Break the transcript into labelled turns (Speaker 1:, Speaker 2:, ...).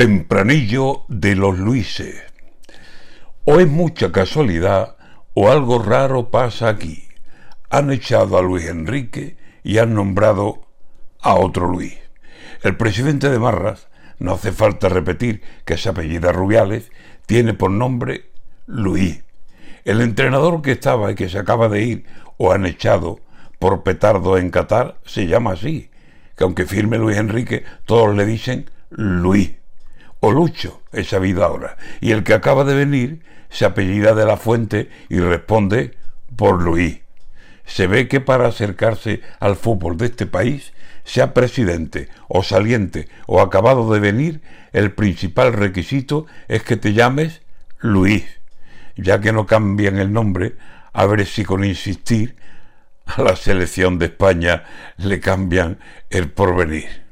Speaker 1: Tempranillo de los Luises. O es mucha casualidad o algo raro pasa aquí. Han echado a Luis Enrique y han nombrado a otro Luis. El presidente de Marras, no hace falta repetir que se apellida Rubiales, tiene por nombre Luis. El entrenador que estaba y que se acaba de ir o han echado por petardo en Qatar se llama así, que aunque firme Luis Enrique, todos le dicen Luis o Lucho es sabido ahora, y el que acaba de venir se apellida de la fuente y responde por Luis. Se ve que para acercarse al fútbol de este país, sea presidente o saliente o acabado de venir, el principal requisito es que te llames Luis, ya que no cambian el nombre, a ver si con insistir a la selección de España le cambian el porvenir.